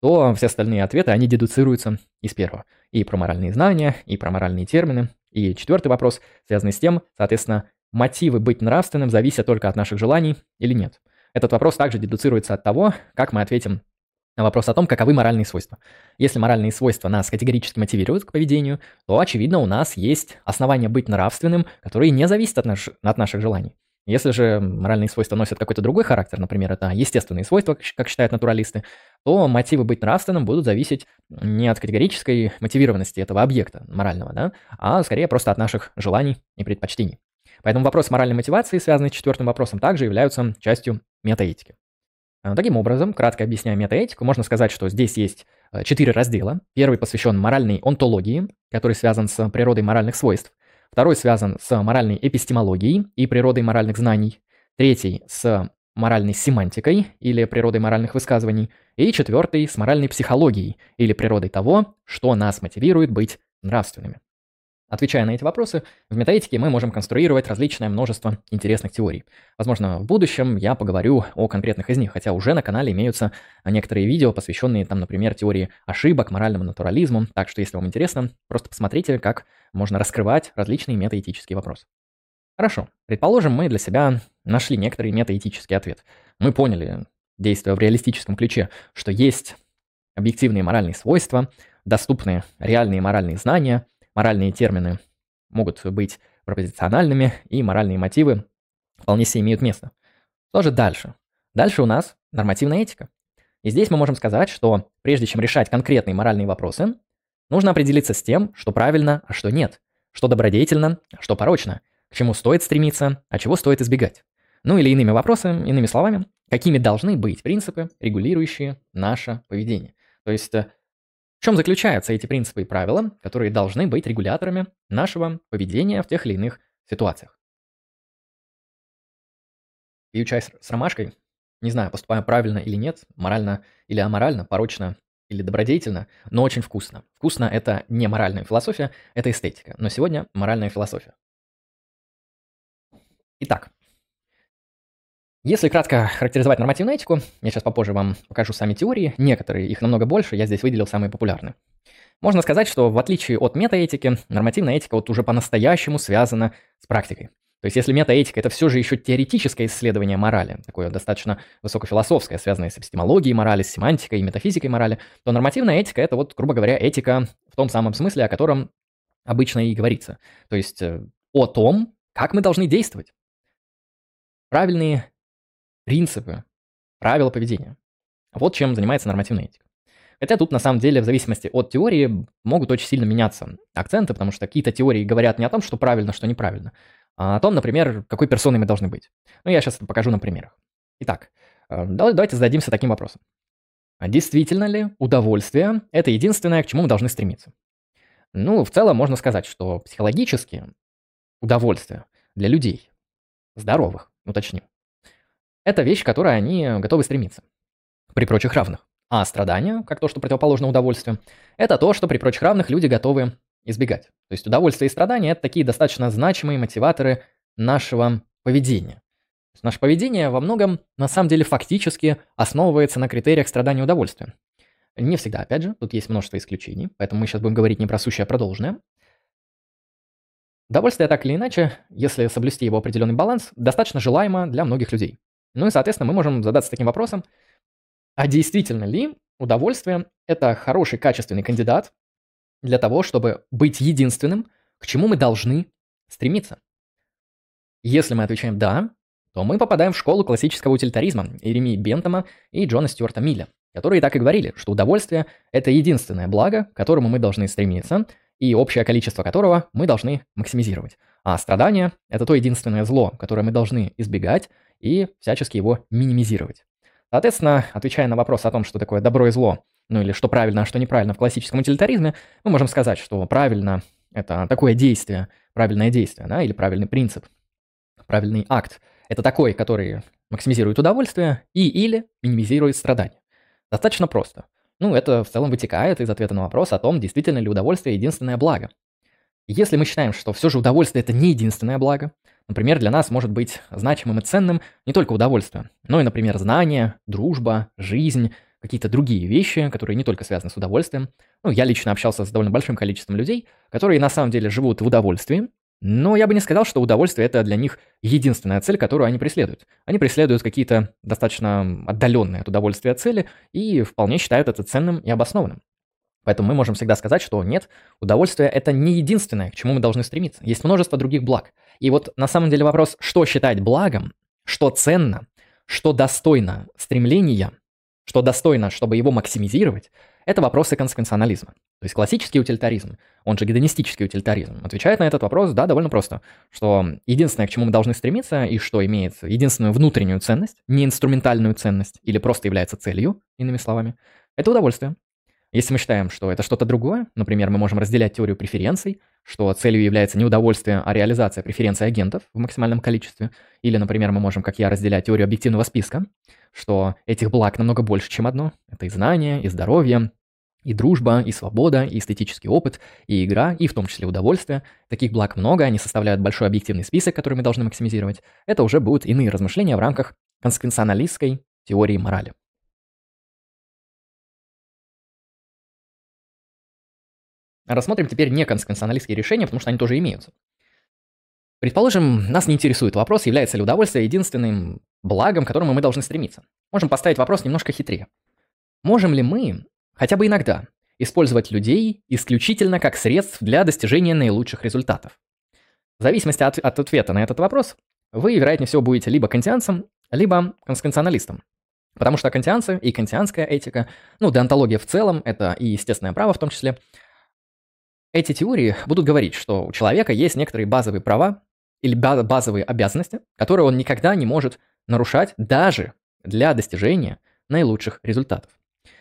то все остальные ответы, они дедуцируются из первого. И про моральные знания, и про моральные термины. И четвертый вопрос, связанный с тем, соответственно, мотивы быть нравственным зависят только от наших желаний или нет. Этот вопрос также дедуцируется от того, как мы ответим на вопрос о том, каковы моральные свойства. Если моральные свойства нас категорически мотивируют к поведению, то, очевидно, у нас есть основания быть нравственным, которые не зависят от, наш, от наших желаний. Если же моральные свойства носят какой-то другой характер, например, это естественные свойства, как считают натуралисты, то мотивы быть нравственным будут зависеть не от категорической мотивированности этого объекта морального, да, а скорее просто от наших желаний и предпочтений. Поэтому вопрос моральной мотивации, связанный с четвертым вопросом, также являются частью метаэтики. А, таким образом, кратко объясняя метаэтику, можно сказать, что здесь есть э, четыре раздела. Первый посвящен моральной онтологии, который связан с природой моральных свойств. Второй связан с моральной эпистемологией и природой моральных знаний. Третий с моральной семантикой или природой моральных высказываний. И четвертый с моральной психологией или природой того, что нас мотивирует быть нравственными. Отвечая на эти вопросы, в метаэтике мы можем конструировать различное множество интересных теорий. Возможно, в будущем я поговорю о конкретных из них, хотя уже на канале имеются некоторые видео, посвященные, там, например, теории ошибок, моральному натурализму. Так что, если вам интересно, просто посмотрите, как можно раскрывать различные метаэтические вопросы. Хорошо, предположим, мы для себя нашли некоторый метаэтический ответ. Мы поняли, действуя в реалистическом ключе, что есть объективные моральные свойства, доступны реальные моральные знания – Моральные термины могут быть пропозициональными, и моральные мотивы вполне себе имеют место. Что же дальше? Дальше у нас нормативная этика. И здесь мы можем сказать, что прежде чем решать конкретные моральные вопросы, нужно определиться с тем, что правильно, а что нет, что добродетельно, а что порочно, к чему стоит стремиться, а чего стоит избегать. Ну или иными вопросами, иными словами, какими должны быть принципы, регулирующие наше поведение. То есть э, чем заключаются эти принципы и правила, которые должны быть регуляторами нашего поведения в тех или иных ситуациях? Пью чай с ромашкой. Не знаю, поступаю правильно или нет, морально или аморально, порочно или добродетельно, но очень вкусно. Вкусно – это не моральная философия, это эстетика. Но сегодня моральная философия. Итак, если кратко характеризовать нормативную этику, я сейчас попозже вам покажу сами теории, некоторые, их намного больше, я здесь выделил самые популярные. Можно сказать, что в отличие от метаэтики, нормативная этика вот уже по-настоящему связана с практикой. То есть если метаэтика – это все же еще теоретическое исследование морали, такое достаточно высокофилософское, связанное с эпистемологией морали, с семантикой метафизикой морали, то нормативная этика – это вот, грубо говоря, этика в том самом смысле, о котором обычно и говорится. То есть э, о том, как мы должны действовать. Правильные принципы, правила поведения. Вот чем занимается нормативная этика. Хотя тут на самом деле в зависимости от теории могут очень сильно меняться акценты, потому что какие-то теории говорят не о том, что правильно, что неправильно, а о том, например, какой персоной мы должны быть. Ну, я сейчас покажу на примерах. Итак, э, давайте зададимся таким вопросом. А действительно ли удовольствие – это единственное, к чему мы должны стремиться? Ну, в целом можно сказать, что психологически удовольствие для людей, здоровых, уточню, это вещь, к которой они готовы стремиться, при прочих равных. А страдания, как то, что противоположно удовольствию, это то, что при прочих равных люди готовы избегать. То есть удовольствие и страдания – это такие достаточно значимые мотиваторы нашего поведения. Наше поведение во многом, на самом деле, фактически основывается на критериях страдания и удовольствия. Не всегда, опять же, тут есть множество исключений, поэтому мы сейчас будем говорить не про сущее, а про должное. Удовольствие так или иначе, если соблюсти его определенный баланс, достаточно желаемо для многих людей. Ну и, соответственно, мы можем задаться таким вопросом, а действительно ли удовольствие – это хороший качественный кандидат для того, чтобы быть единственным, к чему мы должны стремиться? Если мы отвечаем «да», то мы попадаем в школу классического утилитаризма Иеремии Бентома и Джона Стюарта Милля, которые так и говорили, что удовольствие – это единственное благо, к которому мы должны стремиться, и общее количество которого мы должны максимизировать. А страдание – это то единственное зло, которое мы должны избегать и всячески его минимизировать. Соответственно, отвечая на вопрос о том, что такое добро и зло, ну или что правильно, а что неправильно в классическом утилитаризме, мы можем сказать, что правильно – это такое действие, правильное действие, да, или правильный принцип, правильный акт – это такой, который максимизирует удовольствие и или минимизирует страдания. Достаточно просто. Ну, это в целом вытекает из ответа на вопрос о том, действительно ли удовольствие единственное благо. Если мы считаем, что все же удовольствие это не единственное благо, например, для нас может быть значимым и ценным не только удовольствие, но и, например, знания, дружба, жизнь, какие-то другие вещи, которые не только связаны с удовольствием. Ну, я лично общался с довольно большим количеством людей, которые на самом деле живут в удовольствии, но я бы не сказал, что удовольствие это для них единственная цель, которую они преследуют. Они преследуют какие-то достаточно отдаленные от удовольствия цели и вполне считают это ценным и обоснованным. Поэтому мы можем всегда сказать, что нет, удовольствие это не единственное, к чему мы должны стремиться. Есть множество других благ. И вот на самом деле вопрос, что считать благом, что ценно, что достойно стремления, что достойно, чтобы его максимизировать, это вопросы консеквенционализма. То есть классический утилитаризм, он же гедонистический утилитаризм, отвечает на этот вопрос, да, довольно просто, что единственное, к чему мы должны стремиться, и что имеет единственную внутреннюю ценность, не инструментальную ценность, или просто является целью, иными словами, это удовольствие. Если мы считаем, что это что-то другое, например, мы можем разделять теорию преференций, что целью является не удовольствие, а реализация преференций агентов в максимальном количестве, или, например, мы можем, как я, разделять теорию объективного списка, что этих благ намного больше, чем одно. Это и знание, и здоровье, и дружба, и свобода, и эстетический опыт, и игра, и в том числе удовольствие. Таких благ много, они составляют большой объективный список, который мы должны максимизировать. Это уже будут иные размышления в рамках консквенционалистской теории морали. Рассмотрим теперь неконсквенционалистские решения, потому что они тоже имеются. Предположим, нас не интересует вопрос, является ли удовольствие единственным благом, к которому мы должны стремиться. Можем поставить вопрос немножко хитрее. Можем ли мы хотя бы иногда, использовать людей исключительно как средств для достижения наилучших результатов. В зависимости от, от ответа на этот вопрос, вы, вероятнее всего, будете либо кантианцем, либо консквенционалистом. Потому что кантианцы и кантианская этика, ну, деонтология в целом, это и естественное право в том числе, эти теории будут говорить, что у человека есть некоторые базовые права или базовые обязанности, которые он никогда не может нарушать даже для достижения наилучших результатов.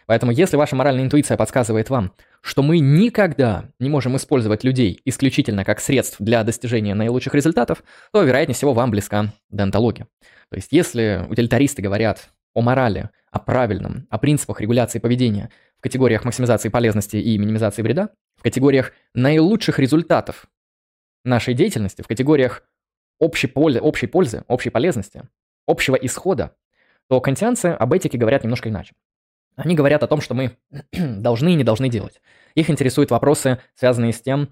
Поэтому если ваша моральная интуиция подсказывает вам, что мы никогда не можем использовать людей исключительно как средств для достижения наилучших результатов, то, вероятнее всего, вам близка деонтология. То есть если утилитаристы говорят о морали, о правильном, о принципах регуляции поведения категориях максимизации полезности и минимизации вреда, в категориях наилучших результатов нашей деятельности, в категориях общей, пользы, общей пользы, общей полезности, общего исхода, то кантианцы об этике говорят немножко иначе. Они говорят о том, что мы <clears throat> должны и не должны делать. Их интересуют вопросы, связанные с тем,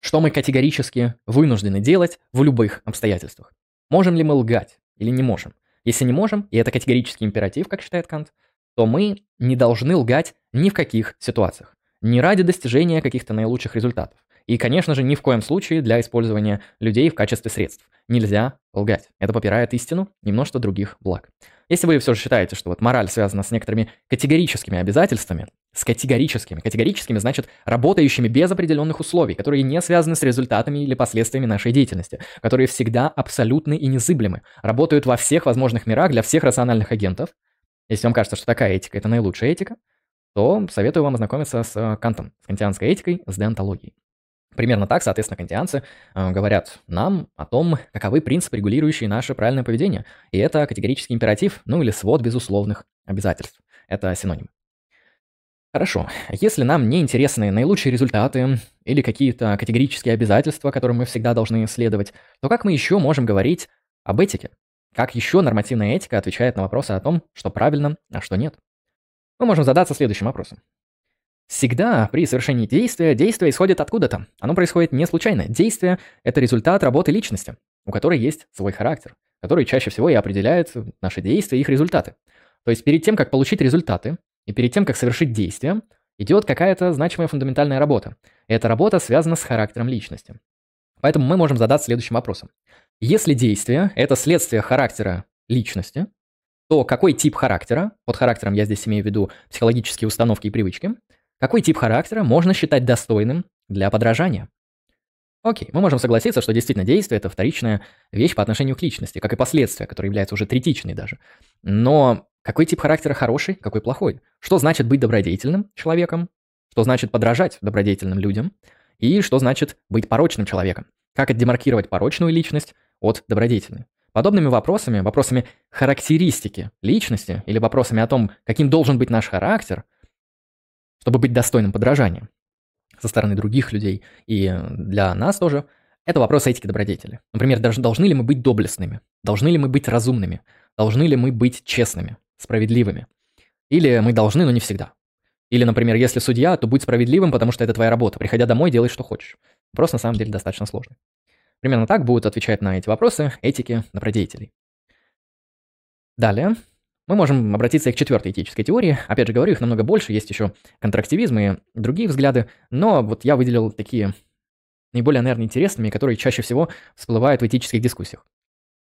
что мы категорически вынуждены делать в любых обстоятельствах. Можем ли мы лгать или не можем? Если не можем, и это категорический императив, как считает Кант, то мы не должны лгать ни в каких ситуациях. Не ради достижения каких-то наилучших результатов. И, конечно же, ни в коем случае для использования людей в качестве средств. Нельзя лгать. Это попирает истину и множество других благ. Если вы все же считаете, что вот мораль связана с некоторыми категорическими обязательствами, с категорическими, категорическими значит работающими без определенных условий, которые не связаны с результатами или последствиями нашей деятельности, которые всегда абсолютны и незыблемы, работают во всех возможных мирах для всех рациональных агентов. Если вам кажется, что такая этика – это наилучшая этика, то советую вам ознакомиться с э, Кантом, с кантианской этикой, с деонтологией. Примерно так, соответственно, кантианцы э, говорят нам о том, каковы принципы, регулирующие наше правильное поведение. И это категорический императив, ну или свод безусловных обязательств. Это синоним. Хорошо. Если нам не интересны наилучшие результаты или какие-то категорические обязательства, которым мы всегда должны следовать, то как мы еще можем говорить об этике? Как еще нормативная этика отвечает на вопросы о том, что правильно, а что нет? Мы можем задаться следующим вопросом. Всегда при совершении действия, действие исходит откуда-то. Оно происходит не случайно. Действие – это результат работы личности, у которой есть свой характер, который чаще всего и определяет наши действия и их результаты. То есть перед тем, как получить результаты, и перед тем, как совершить действие, идет какая-то значимая фундаментальная работа. И эта работа связана с характером личности. Поэтому мы можем задаться следующим вопросом. Если действие – это следствие характера личности, то какой тип характера, под характером я здесь имею в виду психологические установки и привычки – какой тип характера можно считать достойным для подражания? Окей, мы можем согласиться, что действительно действие – это вторичная вещь по отношению к личности, как и последствия, которые являются уже третичной даже. Но какой тип характера хороший, какой плохой? Что значит быть добродетельным человеком? Что значит подражать добродетельным людям? И что значит быть порочным человеком? Как отдемаркировать порочную личность от добродетельной? Подобными вопросами, вопросами характеристики личности или вопросами о том, каким должен быть наш характер, чтобы быть достойным подражания со стороны других людей и для нас тоже, это вопрос этики добродетели. Например, должны ли мы быть доблестными? Должны ли мы быть разумными? Должны ли мы быть честными, справедливыми? Или мы должны, но не всегда? Или, например, если судья, то будь справедливым, потому что это твоя работа. Приходя домой, делай, что хочешь. Вопрос на самом деле достаточно сложный. Примерно так будут отвечать на эти вопросы этики добродетелей. Далее, мы можем обратиться и к четвертой этической теории. Опять же говорю, их намного больше, есть еще контрактивизм и другие взгляды, но вот я выделил такие наиболее, наверное, интересными, которые чаще всего всплывают в этических дискуссиях.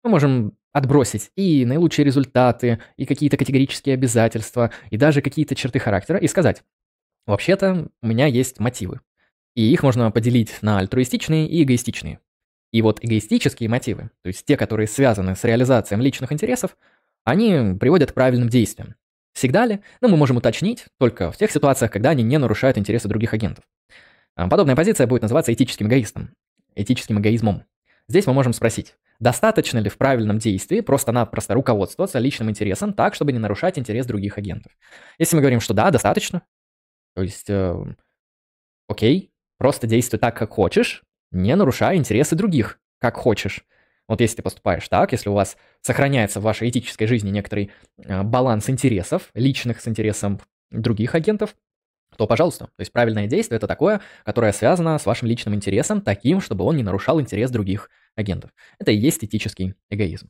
Мы можем отбросить и наилучшие результаты, и какие-то категорические обязательства, и даже какие-то черты характера, и сказать, вообще-то у меня есть мотивы. И их можно поделить на альтруистичные и эгоистичные. И вот эгоистические мотивы, то есть те, которые связаны с реализацией личных интересов, они приводят к правильным действиям. Всегда ли? Ну, мы можем уточнить только в тех ситуациях, когда они не нарушают интересы других агентов. А, подобная позиция будет называться этическим эгоистом, этическим эгоизмом. Здесь мы можем спросить, достаточно ли в правильном действии просто-напросто руководствоваться личным интересом так, чтобы не нарушать интерес других агентов? Если мы говорим, что да, достаточно, то есть, э, окей, просто действуй так, как хочешь, не нарушая интересы других, как хочешь. Вот если ты поступаешь так, если у вас сохраняется в вашей этической жизни некоторый э, баланс интересов, личных с интересом других агентов, то, пожалуйста, то есть правильное действие это такое, которое связано с вашим личным интересом, таким, чтобы он не нарушал интерес других агентов. Это и есть этический эгоизм.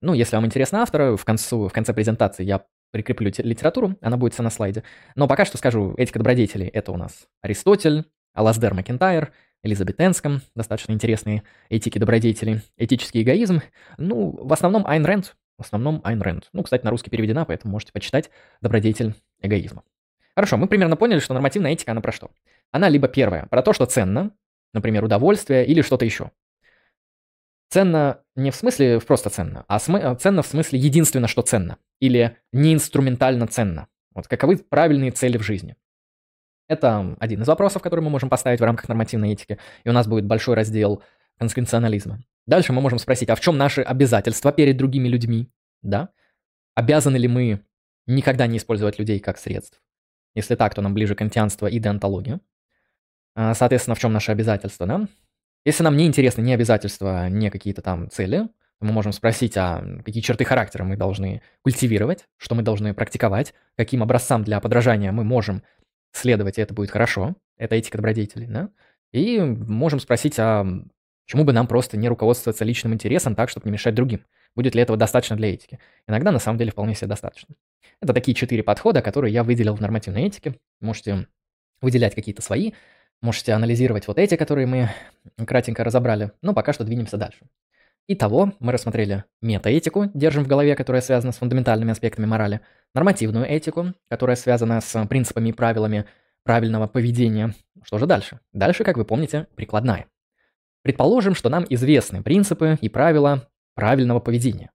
Ну, если вам интересно автор, в, концу, в конце презентации я прикреплю литературу, она будет на слайде. Но пока что скажу, этика добродетелей – это у нас Аристотель, Алаздер Макентайр, Элизабетенском, достаточно интересные этики добродетели, этический эгоизм. Ну, в основном Айн Рэнд. В основном Айн Рэнд. Ну, кстати, на русский переведена, поэтому можете почитать «Добродетель эгоизма». Хорошо, мы примерно поняли, что нормативная этика, она про что? Она либо первая, про то, что ценно, например, удовольствие или что-то еще. Ценно не в смысле просто ценно, а см- ценно в смысле единственно, что ценно. Или не инструментально ценно. Вот каковы правильные цели в жизни. Это один из вопросов, который мы можем поставить в рамках нормативной этики, и у нас будет большой раздел конституционализма. Дальше мы можем спросить, а в чем наши обязательства перед другими людьми? Да? Обязаны ли мы никогда не использовать людей как средств? Если так, то нам ближе кантианство и деонтология. А, соответственно, в чем наши обязательства, да? Если нам не интересны ни обязательства, ни какие-то там цели, мы можем спросить, а какие черты характера мы должны культивировать, что мы должны практиковать, каким образцам для подражания мы можем следовать, и это будет хорошо. Это этика добродетелей, да? И можем спросить, а почему бы нам просто не руководствоваться личным интересом так, чтобы не мешать другим? Будет ли этого достаточно для этики? Иногда, на самом деле, вполне себе достаточно. Это такие четыре подхода, которые я выделил в нормативной этике. Можете выделять какие-то свои, можете анализировать вот эти, которые мы кратенько разобрали. Но пока что двинемся дальше. Итого, мы рассмотрели метаэтику, держим в голове, которая связана с фундаментальными аспектами морали, нормативную этику, которая связана с принципами и правилами правильного поведения. Что же дальше? Дальше, как вы помните, прикладная. Предположим, что нам известны принципы и правила правильного поведения.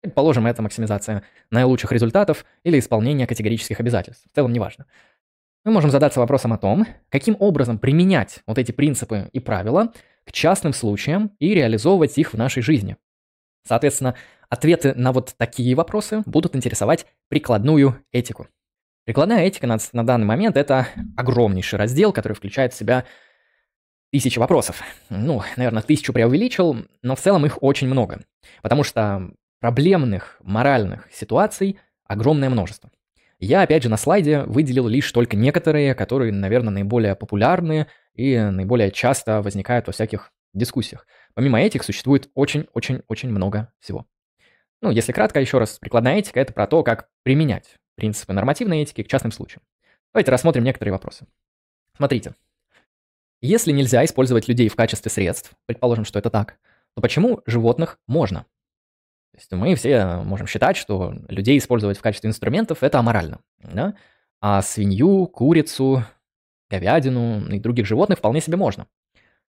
Предположим, это максимизация наилучших результатов или исполнение категорических обязательств. В целом, неважно. Мы можем задаться вопросом о том, каким образом применять вот эти принципы и правила к частным случаям и реализовывать их в нашей жизни. Соответственно, ответы на вот такие вопросы будут интересовать прикладную этику. Прикладная этика на, на данный момент это огромнейший раздел, который включает в себя тысячи вопросов. Ну, наверное, тысячу преувеличил, но в целом их очень много. Потому что проблемных моральных ситуаций огромное множество. Я, опять же, на слайде выделил лишь только некоторые, которые, наверное, наиболее популярные и наиболее часто возникают во всяких дискуссиях. Помимо этих существует очень-очень-очень много всего. Ну, если кратко, еще раз, прикладная этика – это про то, как применять принципы нормативной этики к частным случаям. Давайте рассмотрим некоторые вопросы. Смотрите. Если нельзя использовать людей в качестве средств, предположим, что это так, то почему животных можно? То есть мы все можем считать, что людей использовать в качестве инструментов – это аморально. Да? А свинью, курицу, говядину и других животных вполне себе можно.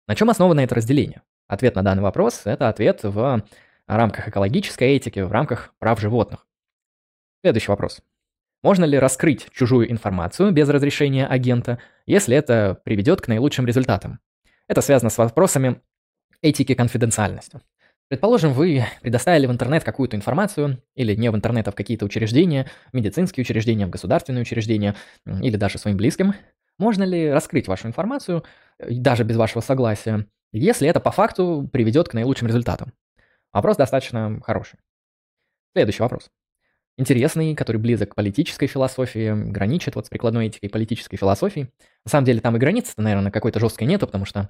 На чем основано это разделение? Ответ на данный вопрос – это ответ в рамках экологической этики, в рамках прав животных. Следующий вопрос. Можно ли раскрыть чужую информацию без разрешения агента, если это приведет к наилучшим результатам? Это связано с вопросами этики конфиденциальности. Предположим, вы предоставили в интернет какую-то информацию, или не в интернет, а в какие-то учреждения, медицинские учреждения, в государственные учреждения, или даже своим близким. Можно ли раскрыть вашу информацию, э, даже без вашего согласия, если это по факту приведет к наилучшим результатам? Вопрос достаточно хороший. Следующий вопрос. Интересный, который близок к политической философии, граничит вот с прикладной этикой политической философии. На самом деле там и границы, наверное, какой-то жесткой нету, потому что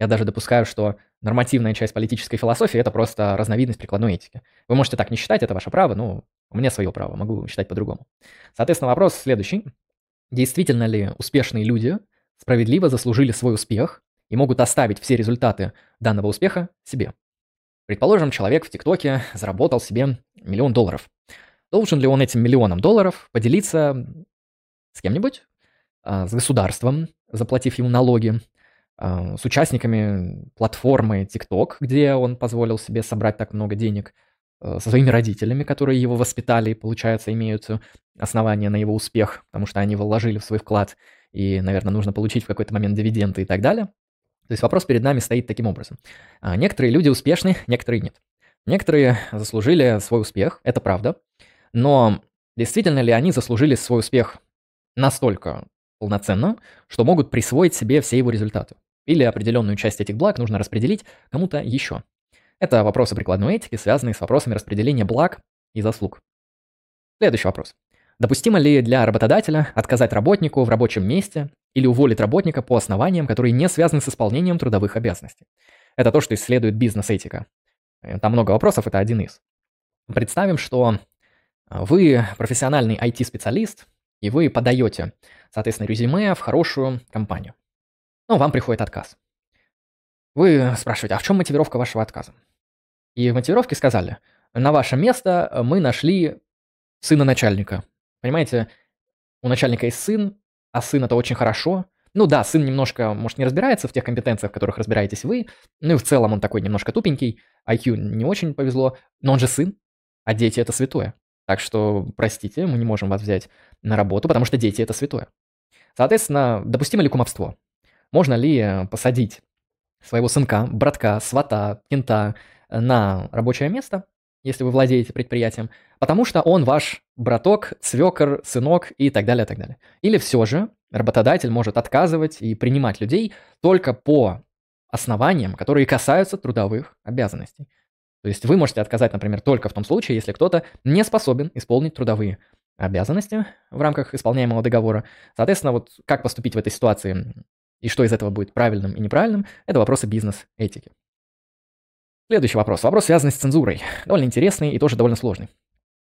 я даже допускаю, что нормативная часть политической философии – это просто разновидность прикладной этики. Вы можете так не считать, это ваше право, но у меня свое право, могу считать по-другому. Соответственно, вопрос следующий. Действительно ли успешные люди справедливо заслужили свой успех и могут оставить все результаты данного успеха себе? Предположим, человек в ТикТоке заработал себе миллион долларов. Должен ли он этим миллионом долларов поделиться с кем-нибудь, а, с государством, заплатив ему налоги, а, с участниками платформы TikTok, где он позволил себе собрать так много денег, со своими родителями, которые его воспитали и, получается, имеют основания на его успех, потому что они вложили в свой вклад, и, наверное, нужно получить в какой-то момент дивиденды и так далее. То есть вопрос перед нами стоит таким образом. А, некоторые люди успешны, некоторые нет. Некоторые заслужили свой успех, это правда, но действительно ли они заслужили свой успех настолько полноценно, что могут присвоить себе все его результаты? Или определенную часть этих благ нужно распределить кому-то еще. Это вопросы прикладной этики, связанные с вопросами распределения благ и заслуг. Следующий вопрос. Допустимо ли для работодателя отказать работнику в рабочем месте или уволить работника по основаниям, которые не связаны с исполнением трудовых обязанностей? Это то, что исследует бизнес-этика. Э, там много вопросов, это один из. Представим, что вы профессиональный IT-специалист, и вы подаете, соответственно, резюме в хорошую компанию. Но вам приходит отказ. Вы спрашиваете, а в чем мотивировка вашего отказа? И в мотивировке сказали, на ваше место мы нашли сына начальника. Понимаете, у начальника есть сын, а сын это очень хорошо. Ну да, сын немножко, может, не разбирается в тех компетенциях, в которых разбираетесь вы. Ну и в целом он такой немножко тупенький, IQ не очень повезло, но он же сын, а дети это святое. Так что, простите, мы не можем вас взять на работу, потому что дети это святое. Соответственно, допустимо ли кумовство? Можно ли э, посадить своего сынка, братка, свата, кента на рабочее место, если вы владеете предприятием, потому что он ваш браток, свекор, сынок и так далее, так далее. Или все же работодатель может отказывать и принимать людей только по основаниям, которые касаются трудовых обязанностей. То есть вы можете отказать, например, только в том случае, если кто-то не способен исполнить трудовые обязанности в рамках исполняемого договора. Соответственно, вот как поступить в этой ситуации и что из этого будет правильным и неправильным, это вопросы бизнес-этики. Следующий вопрос. Вопрос, связанный с цензурой. Довольно интересный и тоже довольно сложный.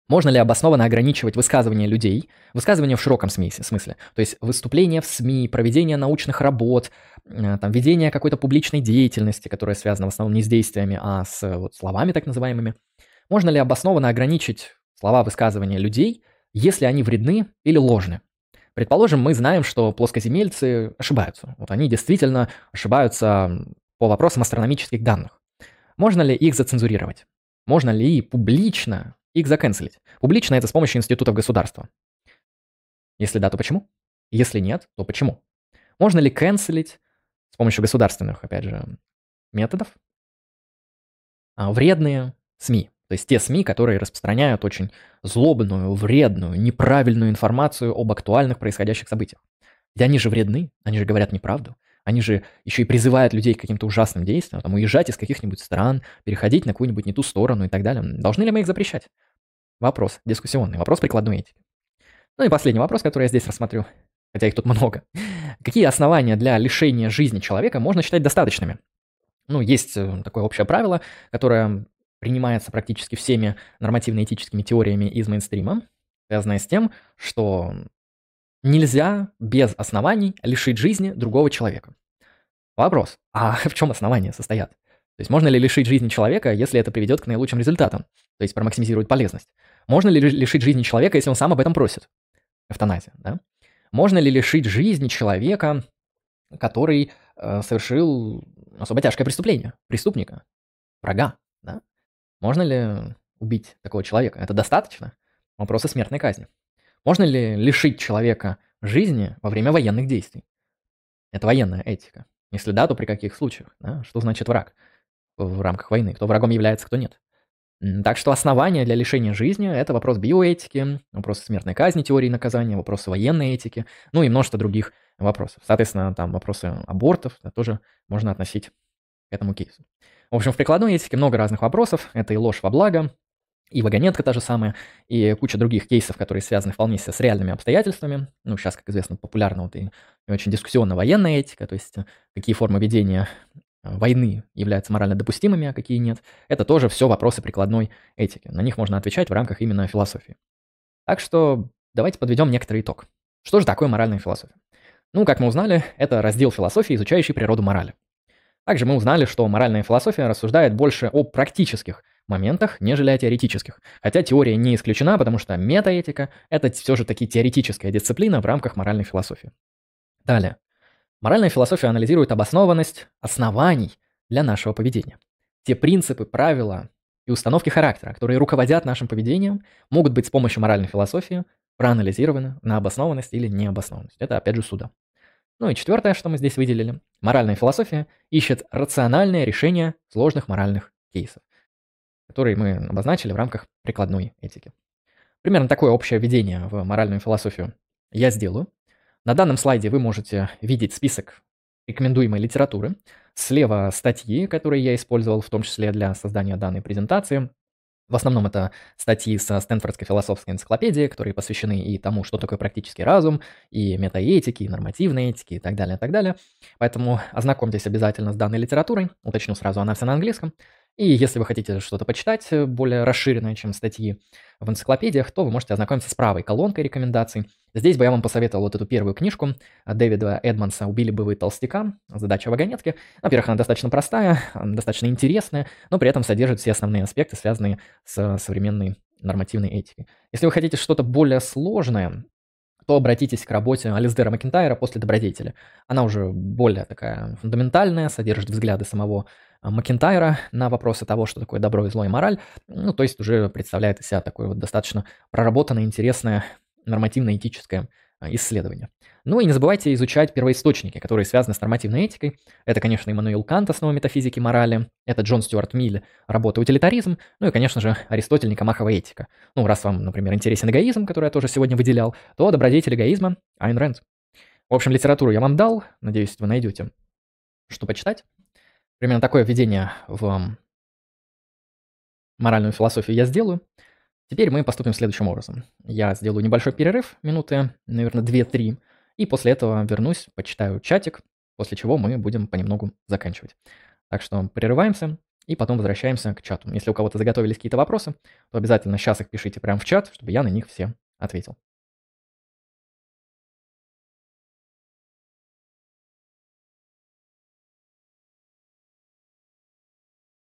Можно ли обоснованно ограничивать высказывания людей, высказывания в широком смысле, то есть выступления в СМИ, проведение научных работ, э, там, ведение какой-то публичной деятельности, которая связана в основном не с действиями, а с вот, словами так называемыми. Можно ли обоснованно ограничить слова высказывания людей, если они вредны или ложны? Предположим, мы знаем, что плоскоземельцы ошибаются. Вот они действительно ошибаются по вопросам астрономических данных. Можно ли их зацензурировать? Можно ли публично их заканцелить? Публично это с помощью институтов государства. Если да, то почему? Если нет, то почему? Можно ли канцелить с помощью государственных, опять же, методов а, вредные СМИ? То есть те СМИ, которые распространяют очень злобную, вредную, неправильную информацию об актуальных происходящих событиях. Ведь они же вредны, они же говорят неправду. Они же еще и призывают людей к каким-то ужасным действиям, там, уезжать из каких-нибудь стран, переходить на какую-нибудь не ту сторону и так далее. Должны ли мы их запрещать? Вопрос дискуссионный, вопрос прикладной этики. Ну и последний вопрос, который я здесь рассмотрю, хотя их тут много. Какие основания для лишения жизни человека можно считать достаточными? Ну, есть э, такое общее правило, которое принимается практически всеми нормативно-этическими теориями из мейнстрима, связанное с тем, что нельзя без оснований лишить жизни другого человека. Вопрос, а <laughs> в чем основания состоят? То есть можно ли лишить жизни человека, если это приведет к наилучшим результатам, то есть промаксимизирует полезность? Можно ли лишить жизни человека, если он сам об этом просит? Эвтаназия, да? Можно ли лишить жизни человека, который э, совершил особо тяжкое преступление, преступника, врага, да? Можно ли убить такого человека? Это достаточно? Вопросы смертной казни. Можно ли лишить человека жизни во время военных действий? Это военная этика. Если да, то при каких случаях? Да? Что значит враг в рамках войны? Кто врагом является, кто нет? Так что основания для лишения жизни – это вопрос биоэтики, вопросы смертной казни, теории наказания, вопросы военной этики, ну и множество других вопросов. Соответственно, там вопросы абортов да, тоже можно относить к этому кейсу. В общем, в прикладной этике много разных вопросов. Это и ложь во благо, и вагонетка та же самая, и куча других кейсов, которые связаны вполне с реальными обстоятельствами. Ну, сейчас, как известно, популярна вот и, очень дискуссионная военная этика, то есть какие формы ведения э, войны являются морально допустимыми, а какие нет. Это тоже все вопросы прикладной этики. На них можно отвечать в рамках именно философии. Так что давайте подведем некоторый итог. Что же такое моральная философия? Ну, как мы узнали, это раздел философии, изучающий природу морали. Также мы узнали, что моральная философия рассуждает больше о практических моментах, нежели о теоретических. Хотя теория не исключена, потому что метаэтика – это все же таки теоретическая дисциплина в рамках моральной философии. Далее. Моральная философия анализирует обоснованность оснований для нашего поведения. Те принципы, правила и установки характера, которые руководят нашим поведением, могут быть с помощью моральной философии проанализированы на обоснованность или необоснованность. Это опять же суда. Ну и четвертое, что мы здесь выделили. Моральная философия ищет рациональное решение сложных моральных кейсов, которые мы обозначили в рамках прикладной этики. Примерно такое общее введение в моральную философию я сделаю. На данном слайде вы можете видеть список рекомендуемой литературы. Слева статьи, которые я использовал в том числе для создания данной презентации. В основном это статьи со Стэнфордской философской энциклопедии, которые посвящены и тому, что такое практический разум, и метаэтике, и нормативной этике, и так далее, и так далее. Поэтому ознакомьтесь обязательно с данной литературой. Уточню сразу, она вся на английском. И если вы хотите что-то почитать э, более расширенное, чем статьи в энциклопедиях, то вы можете ознакомиться с правой колонкой рекомендаций. Здесь бы я вам посоветовал вот эту первую книжку Дэвида Эдмонса «Убили бы вы толстяка. Задача вагонетки». Во-первых, она достаточно простая, достаточно интересная, но при этом содержит все основные аспекты, связанные с современной нормативной этикой. Если вы хотите что-то более сложное, то обратитесь к работе Алисдера Макентайра после добродетели. Она уже более такая фундаментальная, содержит взгляды самого Макентайра на вопросы того, что такое добро и зло и мораль. Ну, то есть уже представляет из себя такое вот достаточно проработанное, интересное нормативно-этическое а, исследование. Ну и не забывайте изучать первоисточники, которые связаны с нормативной этикой. Это, конечно, Иммануил Кант, основа метафизики морали. Это Джон Стюарт Миль, работа «Утилитаризм». Ну и, конечно же, Аристотель, Никомахова этика. Ну, раз вам, например, интересен эгоизм, который я тоже сегодня выделял, то добродетель эгоизма Айн Рэнд. В общем, литературу я вам дал. Надеюсь, вы найдете, что почитать. Примерно такое введение в моральную философию я сделаю. Теперь мы поступим следующим образом. Я сделаю небольшой перерыв, минуты, наверное, 2-3, и после этого вернусь, почитаю чатик, после чего мы будем понемногу заканчивать. Так что прерываемся, и потом возвращаемся к чату. Если у кого-то заготовились какие-то вопросы, то обязательно сейчас их пишите прямо в чат, чтобы я на них все ответил.